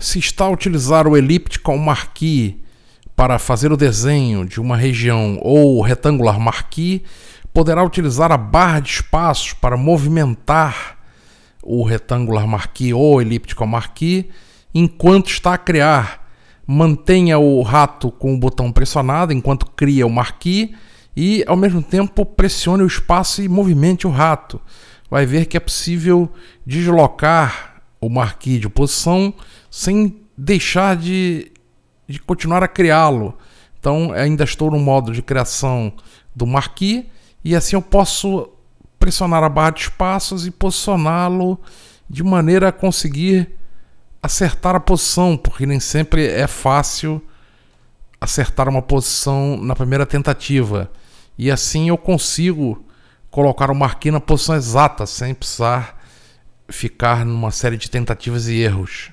Se está a utilizar o elíptico marquee para fazer o desenho de uma região ou retangular marquee, poderá utilizar a barra de espaços para movimentar o retangular marquee ou elíptico marquee enquanto está a criar. Mantenha o rato com o botão pressionado enquanto cria o marquee e ao mesmo tempo pressione o espaço e movimente o rato. Vai ver que é possível deslocar o marquee de posição sem deixar de, de continuar a criá-lo. Então ainda estou no modo de criação do marquee e assim eu posso pressionar a barra de espaços e posicioná-lo de maneira a conseguir acertar a posição, porque nem sempre é fácil acertar uma posição na primeira tentativa. E assim eu consigo colocar o marquee na posição exata, sem precisar ficar numa série de tentativas e erros.